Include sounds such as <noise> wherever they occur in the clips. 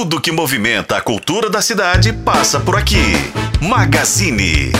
Tudo que movimenta a cultura da cidade passa por aqui. Magazine.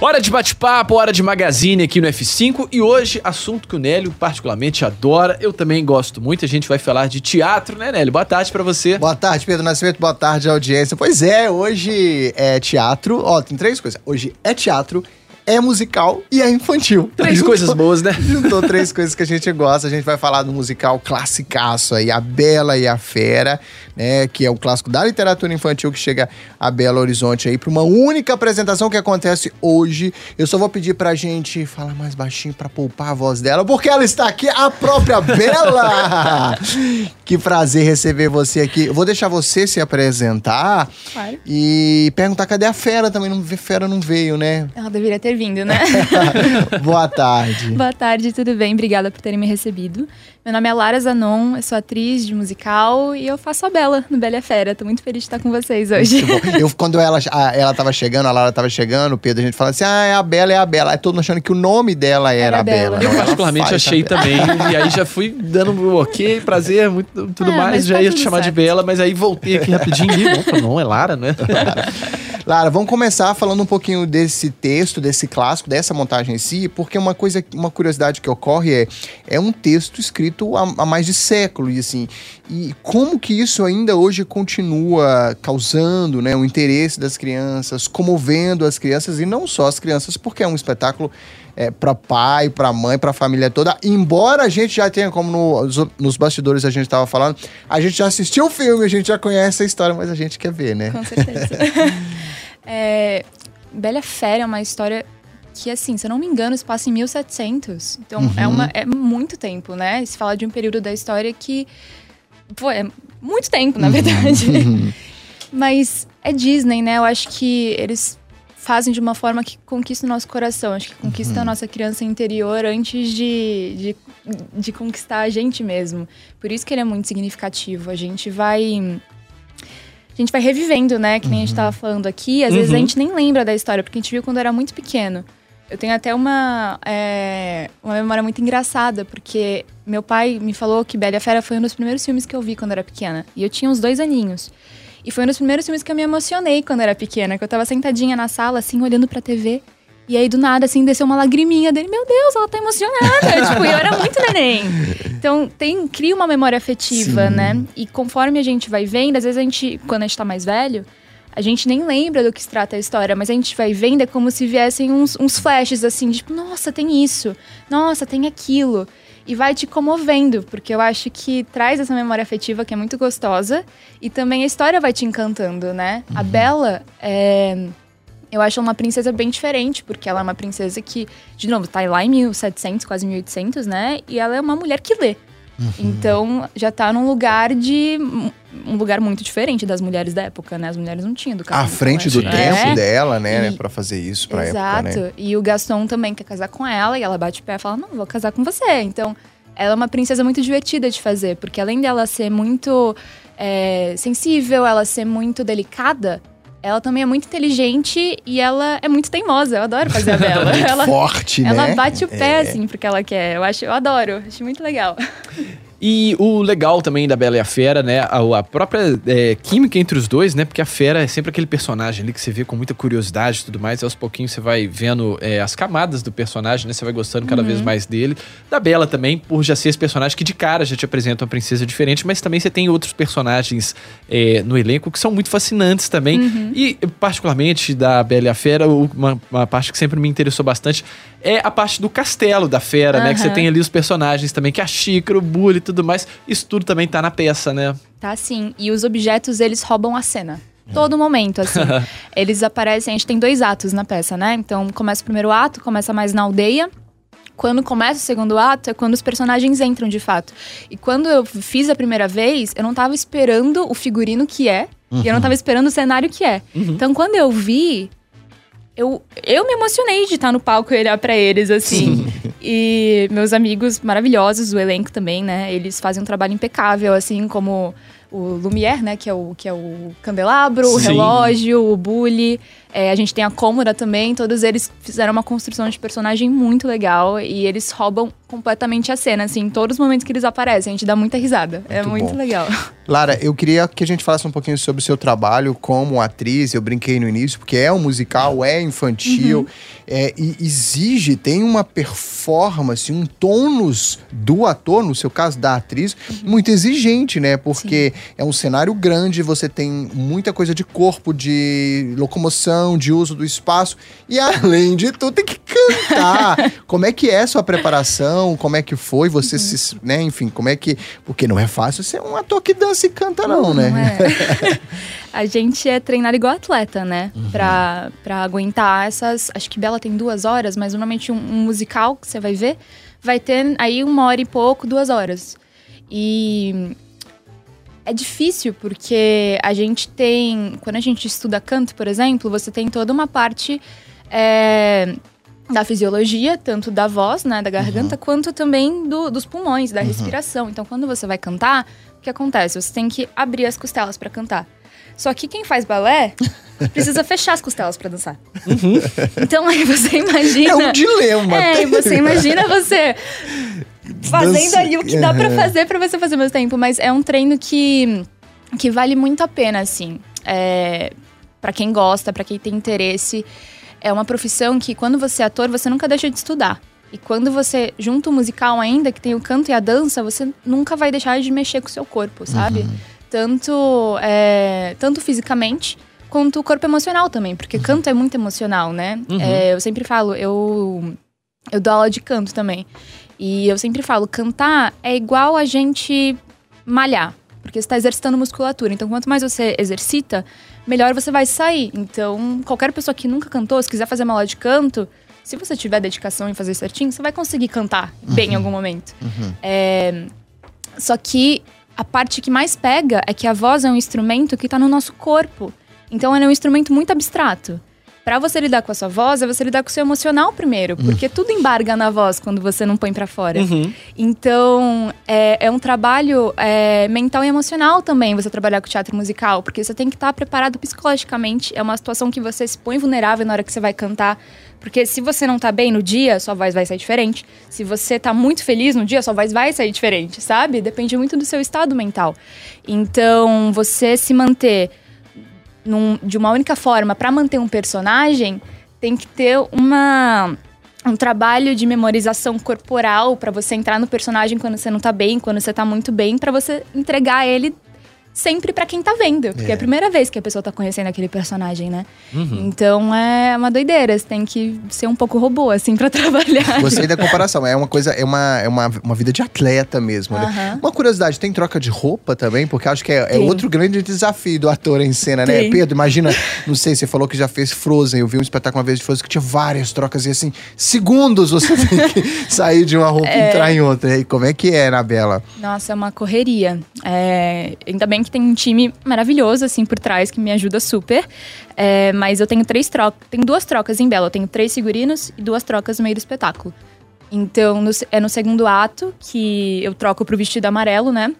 Hora de bate-papo, hora de magazine aqui no F5 e hoje, assunto que o Nélio particularmente adora, eu também gosto muito, a gente vai falar de teatro, né, Nélio? Boa tarde pra você. Boa tarde, Pedro Nascimento, boa tarde, audiência. Pois é, hoje é teatro, ó, tem três coisas. Hoje é teatro, é musical e é infantil. <laughs> Três Juntou- coisas boas, né? <laughs> Juntou três coisas que a gente gosta. A gente vai falar do musical classicaço aí, A Bela e a Fera, né? Que é o clássico da literatura infantil que chega a Belo Horizonte aí para uma única apresentação que acontece hoje. Eu só vou pedir pra gente falar mais baixinho pra poupar a voz dela, porque ela está aqui, a própria Bela! <laughs> que prazer receber você aqui. Eu vou deixar você se apresentar Claro. e perguntar cadê a Fera também. Não, Fera não veio, né? Ela deveria ter vindo, né? <laughs> Boa tarde. Boa tarde, tudo bem? Obrigada por terem me recebido. Meu nome é Lara Zanon, eu sou atriz de musical e eu faço a Bela no Bela e a Fera. Tô muito feliz de estar com vocês hoje. Eu, quando ela, a- ela tava chegando, a Lara tava chegando, o Pedro, a gente fala assim: ah, é a Bela, é a Bela. Aí todo mundo achando que o nome dela era, Era a Bela. Bela. Eu particularmente achei Bela. também, e aí já fui dando um ok, prazer, muito, tudo Ah, mais, já tá ia te chamar de certo. Bela, mas aí voltei aqui rapidinho e não, falei, não, é Lara, né? <laughs> Lara, vamos começar falando um pouquinho desse texto, desse clássico, dessa montagem em si, porque uma coisa, uma curiosidade que ocorre é, é um texto escrito há, há mais de século, e assim, e como que isso ainda hoje continua causando, né, o interesse das crianças, comovendo as crianças, e não só as crianças, porque é um espetáculo é, para pai, para mãe, para família toda. Embora a gente já tenha, como no- nos bastidores a gente estava falando, a gente já assistiu o filme, a gente já conhece a história, mas a gente quer ver, né? Com certeza. <laughs> é, Bela a Fera é uma história que, assim, se eu não me engano, se passa em 1700. Então, Uhum. é, uma, é muito tempo, né? Se fala de um período da história que... Pô, é muito tempo, na verdade. <laughs> Uhum. Mas é Disney, né? Eu acho que eles fazem de uma forma que conquista o nosso coração. Acho que conquista a nossa criança interior antes de, de, de conquistar a gente mesmo. Por isso que ele é muito significativo. A gente vai. A gente vai revivendo, né? Que nem a gente tava falando aqui. Às vezes a Uhum. gente nem lembra da história, porque a gente viu quando era muito pequeno. Eu tenho até uma, é, uma memória muito engraçada, porque meu pai me falou que Bela e a Fera foi um dos primeiros filmes que eu vi quando era pequena. E eu tinha uns dois aninhos. E foi um dos primeiros filmes que eu me emocionei quando era pequena, que eu tava sentadinha na sala, assim, olhando pra TV. E aí, do nada, assim, desceu uma lagriminha dele. Meu Deus, ela tá emocionada. <laughs> tipo, e eu era muito neném. Então, tem, cria uma memória afetiva, Sim. né? E conforme a gente vai vendo, às vezes a gente, quando a gente tá mais velho, a gente nem lembra do que se trata a história, mas a gente vai vendo, é como se viessem uns, uns flashes, assim, de, tipo, nossa, tem isso. Nossa, tem aquilo. E vai te comovendo, porque eu acho que traz essa memória afetiva que é muito gostosa. E também a história vai te encantando, né? A Bela é... Eu acho ela uma princesa bem diferente, porque ela é uma princesa que, de novo, tá lá em 1700, quase 1800, né? E ela é uma mulher que lê. Então, já tá num lugar de... Um lugar muito diferente das mulheres da época, né? As mulheres não tinham educação. à frente do Sim. tempo É. dela, né, E- Pra fazer isso pra Exato. época, né? E o Gaston também quer casar com ela, e ela bate o pé e fala: Não, vou casar com você. Então, ela é uma princesa muito divertida de fazer, porque além dela ser muito é, sensível, ela ser muito delicada, ela também é muito inteligente e ela é muito teimosa. Eu adoro fazer a <laughs> Bela. Ela, forte, né? ela bate o pé, É. assim, porque ela quer. Eu acho, eu adoro, acho muito legal. <laughs> E o legal também da Bela e a Fera, né? A, a própria é, química entre os dois, né? Porque a Fera é sempre aquele personagem ali que você vê com muita curiosidade e tudo mais. E aos pouquinhos você vai vendo é, as camadas do personagem, né? Você vai gostando cada vez mais dele. Da Bela também, por já ser esse personagem que de cara já te apresenta uma princesa diferente, mas também você tem outros personagens é, no elenco que são muito fascinantes também. E, particularmente, da Bela e a Fera, uma, uma parte que sempre me interessou bastante é a parte do castelo da Fera, né? Que você tem ali os personagens também, que é a xícara, o bully tudo mais. Isso tudo também tá na peça, né? Tá sim. E os objetos, eles roubam a cena. Todo momento, assim. <laughs> eles aparecem. A gente tem dois atos na peça, né? Então começa o primeiro ato, começa mais na aldeia. Quando começa o segundo ato é quando os personagens entram de fato. E quando eu fiz a primeira vez, eu não tava esperando o figurino que é. E eu não tava esperando o cenário que é. Então quando eu vi, eu, eu me emocionei de estar no palco e olhar pra eles, assim. E meus amigos maravilhosos, o elenco também, né? Eles fazem um trabalho impecável, assim, como o Lumière, né? Que é o, que é o candelabro, o Sim. relógio, o bully. É, a gente tem a cômoda também. Todos eles fizeram uma construção de personagem muito legal. E eles roubam completamente a cena, assim, em todos os momentos que eles aparecem, a gente dá muita risada. é Muito muito bom. legal. <laughs> Lara, eu queria que a gente falasse um pouquinho sobre o seu trabalho como atriz. Eu brinquei no início, porque é um musical, é infantil, Uhum. é, e exige, tem uma performance, um tônus do ator, no seu caso da atriz, Uhum. muito exigente, né? Porque é um cenário grande, você tem muita coisa de corpo, de locomoção, de uso do espaço, e além de tudo, tem que cantar. <laughs> como é que é a sua preparação? Como é que foi? Você Uhum. se, né? Enfim, como é que. Porque não é fácil ser um ator que dança e canta, não, né? Não é. <laughs> a gente é treinado igual atleta, né? Uhum. Pra, pra aguentar essas. Acho que Bela tem duas horas, mas normalmente um, um musical que você vai ver vai ter aí uma hora e pouco, duas horas. E é difícil porque a gente tem. Quando a gente estuda canto, por exemplo, você tem toda uma parte. é, da fisiologia, tanto da voz, né, da garganta, quanto também do- dos pulmões, da respiração. Então, quando você vai cantar, o que acontece? Você tem que abrir as costelas pra cantar. Só que quem faz balé <laughs> precisa fechar as costelas pra dançar. Então aí você imagina. É um dilema. É, você imagina <laughs> você fazendo ali o que dá pra Aham. fazer pra você fazer mesmo tempo. Mas é um treino que, que vale muito a pena, assim. É, para quem gosta, pra quem tem interesse. É uma profissão que, quando você é ator, você nunca deixa de estudar. E quando você junta o musical ainda, que tem o canto e a dança, você nunca vai deixar de mexer com o seu corpo, sabe? Tanto, é, tanto fisicamente, quanto o corpo emocional também. Porque canto é muito emocional, né? É, eu sempre falo, eu, eu dou aula de canto também. E eu sempre falo, cantar é igual a gente malhar. Porque você está exercitando musculatura. Então, quanto mais você exercita, melhor você vai sair. Então, qualquer pessoa que nunca cantou, se quiser fazer uma aula de canto, se você tiver dedicação em fazer certinho, você vai conseguir cantar bem em algum momento. É, Só que a parte que mais pega é que a voz é um instrumento que está no nosso corpo. Então, ele é um instrumento muito abstrato. Pra você lidar com a sua voz, é você lidar com o seu emocional primeiro, porque tudo embarga na voz quando você não põe pra fora. Então, é, é um trabalho é, mental e emocional também você trabalhar com teatro musical, porque você tem que estar preparado psicologicamente. É uma situação que você se põe vulnerável na hora que você vai cantar. Porque se você não tá bem no dia, sua voz vai sair diferente. Se você tá muito feliz no dia, sua voz vai sair diferente, sabe? Depende muito do seu estado mental. Então, você se manter num- de uma única forma pra manter um personagem, tem que ter uma um trabalho de memorização corporal pra você entrar no personagem quando você não tá bem, quando você tá muito bem, pra você entregar ele sempre pra quem tá vendo, porque é. a primeira vez que a pessoa tá conhecendo aquele personagem, né? Então é uma doideira, você tem que ser um pouco robô assim pra <laughs> trabalhar. Gostei da comparação. É uma coisa, é uma, é uma, uma vida de atleta mesmo, né? Aham. Uma curiosidade, tem troca de roupa também? Porque acho que é, é outro grande desafio do ator em cena, né? Tem. Pedro, imagina, <laughs> não sei, você falou que já fez Frozen. Eu vi um espetáculo uma vez de Frozen que tinha várias trocas e assim, segundos você <laughs> tem que sair de uma roupa e entrar em outra. E como é que é, Anabela? Nossa, é uma correria. É, ainda bem que tem um time maravilhoso, assim, por trás, que me ajuda super. É, mas eu tenho três trocas. Tem duas trocas em Bela. Eu tenho três figurinos e duas trocas no meio do espetáculo. Então, no é no segundo ato que eu troco pro vestido amarelo, né?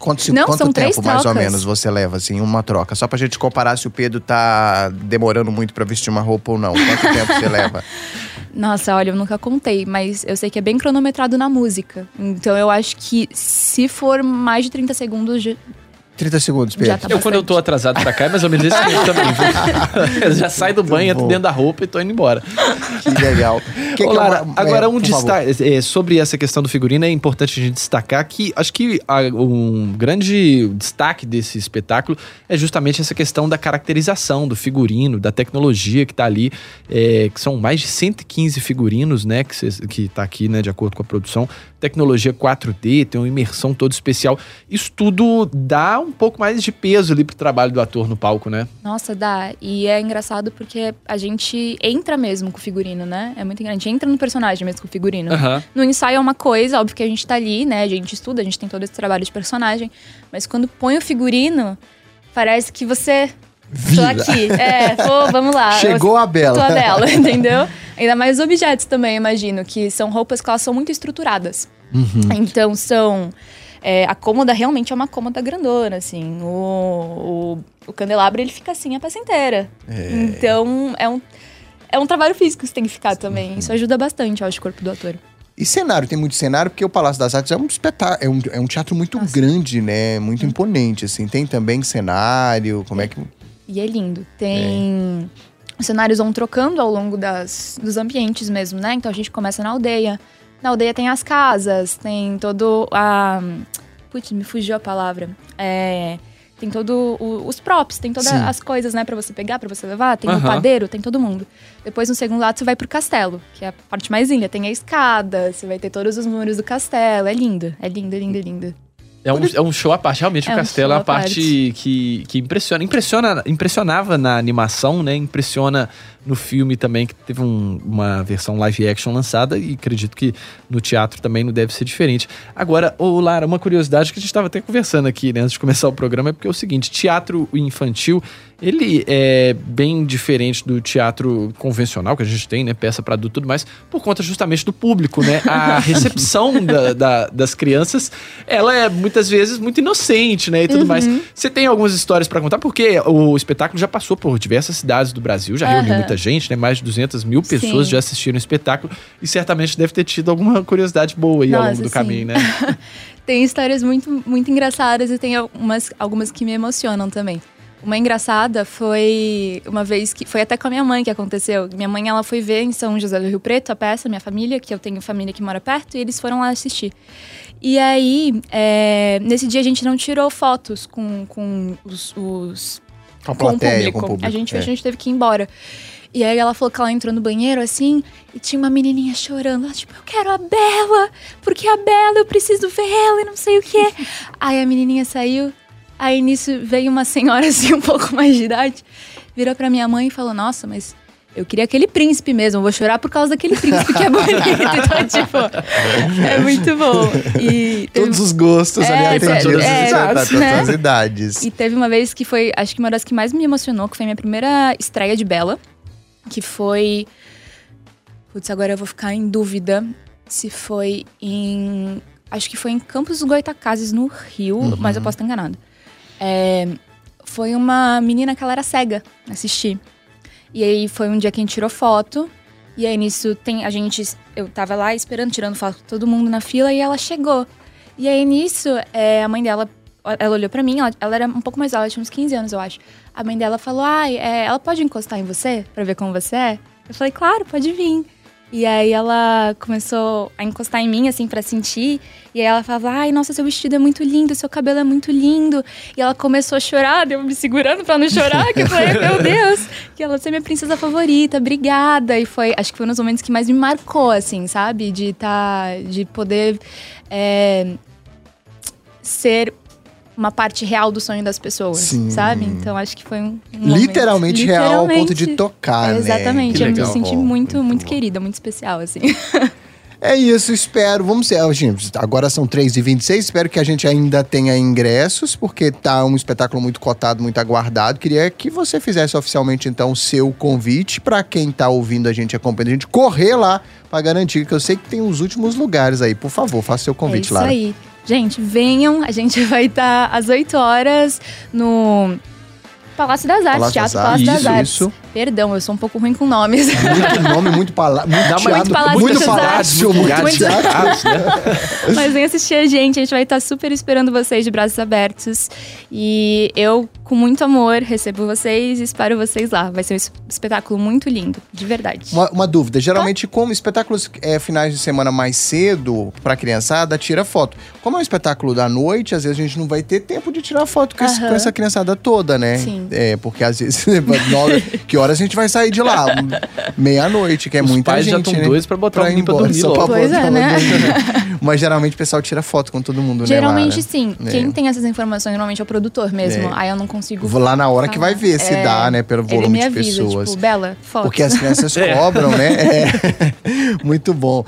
Quanto, se- Não, quanto são tempo, mais ou menos, você leva, assim, uma troca? Só pra gente comparar se o Pedro tá demorando muito pra vestir uma roupa ou não. Quanto tempo você <laughs> leva? Nossa, olha, eu nunca contei, mas eu sei que é bem cronometrado na música. Então, eu acho que se for mais de 30 segundos, 30 segundos, Pedro. Tá Eu, quando eu tô atrasado pra cá, é mais ou menos esse tempo também. viu? <laughs> Eu já saio do banho, entro dentro da roupa e tô indo embora. Que legal. <laughs> Que Ô, que é Lara, uma- agora é, um destaque é, sobre essa questão do figurino é importante a gente destacar que acho que a- um grande destaque desse espetáculo é justamente essa questão da caracterização do figurino, da tecnologia que tá ali, é, que são mais de 115 figurinos, né, que, cês- que tá aqui, né, de acordo com a produção, tecnologia 4D, tem uma imersão toda especial. Isso tudo dá um pouco mais de peso ali pro trabalho do ator no palco, né? Nossa, dá. E é engraçado porque a gente entra mesmo com o figurino, né? É muito grande. A gente entra no personagem mesmo com o figurino. Aham. No ensaio é uma coisa, óbvio que a gente tá ali, né? A gente estuda, a gente tem todo esse trabalho de personagem. Mas quando põe o figurino, parece que você. Tô Vira. aqui. É, pô, vamos lá. <laughs> Chegou a Bela. Tô a Bela, <laughs> entendeu? Ainda mais os objetos também, imagino, que são roupas que elas são muito estruturadas. Então são. É, a cômoda realmente é uma cômoda grandona, assim. O, o, o candelabro ele fica assim a peça inteira. Então é um, é um trabalho físico que você tem que ficar também. Isso ajuda bastante, eu acho, o corpo do ator. E cenário, tem muito cenário, porque o Palácio das Artes é um espetáculo, é um, é um teatro muito Nossa. grande, né? Muito imponente, assim. Tem também cenário, como é que... E é lindo. Tem. Os cenários vão trocando ao longo das, dos ambientes mesmo, né? Então a gente começa na aldeia. Na aldeia tem as casas, tem todo a. Putz, me fugiu a palavra. É. Tem todo o- os props, tem todas Sim. as coisas, né, pra você pegar, pra você levar. Tem o Aham. padeiro, tem todo mundo. Depois, no segundo lado, você vai pro castelo, que é a parte mais linda. Tem a escada, você vai ter todos os muros do castelo. É lindo, é lindo, lindo, lindo. É um, é um show à parte. Realmente, É o um castelo é show a parte parte. que, que impressiona. Impressiona, impressionava na animação, né? Impressiona no filme também, que teve um- uma versão live action lançada e acredito que no teatro também não deve ser diferente. Agora, ô Lara, uma curiosidade que a gente estava até conversando aqui, né, antes de começar o programa, é porque é o seguinte, teatro infantil, ele é bem diferente do teatro convencional que a gente tem, né, peça para adulto e tudo mais, por conta justamente do público, né? A <laughs> recepção da- da- das crianças, ela é muitas vezes muito inocente, né, e tudo mais. Você tem algumas histórias para contar, porque o espetáculo já passou por diversas cidades do Brasil, já reuniu muita gente, né, mais de 200 mil pessoas Sim. já assistiram o espetáculo e certamente deve ter tido alguma curiosidade boa aí ao Nossa, longo do sim. caminho, né? <laughs> Tem histórias muito, muito engraçadas e tem algumas, algumas que me emocionam também. Uma engraçada foi uma vez que foi até com a minha mãe que aconteceu. Minha mãe ela foi ver em São José do Rio Preto a peça, minha família, que eu tenho família que mora perto, e eles foram lá assistir. E aí, é, nesse dia a gente não tirou fotos com, com os, os Com a com o plateia, público. com o público. A gente, é. a gente teve que ir embora. E aí ela falou que ela entrou no banheiro assim e tinha uma menininha chorando. Ela, tipo, eu quero a Bela, porque a Bela eu preciso ver ela e não sei o quê. <laughs> aí a menininha saiu. Aí nisso veio uma senhora assim, <laughs> um pouco mais de idade, virou pra minha mãe e falou: Nossa, mas eu queria aquele príncipe mesmo, eu vou chorar por causa daquele príncipe que é bonito. <laughs> então, tipo, é muito bom. E teve- Todos os gostos É, ali é, atendidos. é, tá, todas né? as idades. E teve uma vez que foi, acho que uma das que mais me emocionou, que foi a minha primeira estreia de Bela, que foi. Putz, agora eu vou ficar em dúvida se foi em. Acho que foi em Campos dos Goitacazes, no Rio, mas eu posso estar enganada. É, foi uma menina que ela era cega assistir. E aí foi um dia que a gente tirou foto. E aí nisso tem a gente. Eu tava lá esperando, tirando foto com todo mundo na fila, e ela chegou. E aí nisso, é, a mãe dela. Ela olhou pra mim, ela, ela era um pouco mais alta, tinha uns 15 anos, eu acho. A mãe dela falou: Ai, é, ela pode encostar em você pra ver como você é? Eu falei: Claro, pode vir. E aí ela começou a encostar em mim, assim, pra sentir. E aí ela falava, ai, nossa, seu vestido é muito lindo, seu cabelo é muito lindo. E ela começou a chorar, eu me segurando pra não chorar, que eu falei, <laughs> meu Deus, que ela é minha princesa favorita, obrigada. E foi, acho que foi um dos momentos que mais me marcou, assim, sabe? De tá, de poder é, ser uma parte real do sonho das pessoas, Sim. sabe? Então acho que foi um, um momento- Literalmente, real ao ponto de tocar, né? Exatamente, Que eu me senti muito, muito, bom. querida, muito especial, assim. <laughs> É isso, espero. Vamos ser. agora são 3h26. Espero que a gente ainda tenha ingressos, porque tá um espetáculo muito cotado, muito aguardado. Queria que você fizesse oficialmente, então, o seu convite para quem tá ouvindo a gente, acompanhando a gente, correr lá para garantir, que eu sei que tem os últimos lugares aí. Por favor, faça seu é convite, isso Lara. aí. Gente, venham, a gente <laughs> vai estar às 8 horas no Palácio das Artes, Palácio Teatro das Palácio das Artes, Artes. isso. Perdão, eu sou um pouco ruim com nomes. Muito nome, muito palavra, muito palácio muito palácio, muito né? <laughs> Mas vem assistir a gente, a gente vai estar super esperando vocês de braços abertos. E eu, com muito amor, recebo vocês e espero vocês lá. Vai ser um es- espetáculo muito lindo, de verdade. Uma, uma dúvida, geralmente como espetáculos é, finais de semana mais cedo pra criançada, tira foto. Como é um espetáculo da noite, às vezes a gente não vai ter tempo de tirar foto com, esse- Aham. com essa criançada toda, né? Sim. É, porque às vezes, <laughs> que horas a gente vai sair de lá? <laughs> Meia-noite, que é Os muita pais já gente, estão né? doidos pra botar Pra o ir menino pra embora, dormir só logo. pra Pois botar é, né? <laughs> Mas geralmente o pessoal tira foto com todo mundo, Geralmente né, sim. É. Quem tem essas informações normalmente é o produtor mesmo. É. Aí eu não consigo. Vou lá na hora que vai ver se É, dá, né? Pelo Ele volume me de avisa, pessoas. tipo, Bela, foto. Porque as crianças É. <laughs> cobram, né? É. Muito bom.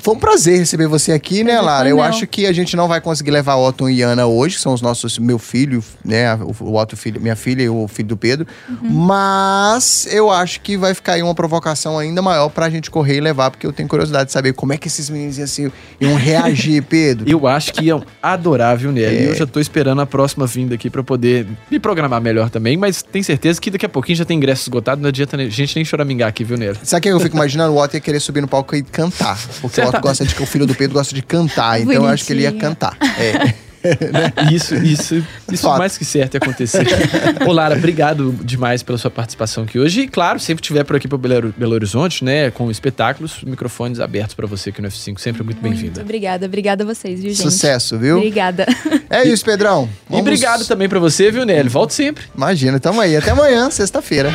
Foi um prazer receber você aqui, né, Lara? Eu acho que a gente não vai conseguir levar Otton e Ana hoje, que são os nossos, meu filho, né? O, Otto, filho, minha filha e o filho do Pedro. Uhum. Mas eu acho que vai ficar aí uma provocação ainda maior pra gente correr e levar, porque eu tenho curiosidade de saber como é que esses meninos iam, se- iam reagir, <laughs> Pedro. Eu acho que iam adorar, viu, Nelly? É. E eu já tô esperando a próxima vinda aqui pra poder me programar melhor também, mas tenho certeza que daqui a pouquinho já tem ingresso esgotado, não adianta a gente nem choramingar aqui, viu, Nelly? Sabe o que eu fico imaginando? O Otto ia querer subir no palco e cantar. Porque o Renato gosta de. O filho do Pedro gosta de cantar, então eu acho que ele ia Bonitinho. cantar. É. <laughs> Isso, isso, isso Fato. mais que certo ia acontecer. Ô, Lara, obrigado demais pela sua participação aqui hoje. E, claro, sempre estiver por aqui para Belo, Belo Horizonte, né, com espetáculos, microfones abertos para você aqui no F5. Sempre muito Muito bem-vinda. obrigada, obrigada a vocês, viu, gente? Sucesso, viu? Obrigada. É isso, Pedrão. E obrigado também para você, viu, Nelly? Volte sempre. Imagina, tamo aí. Até amanhã, sexta-feira.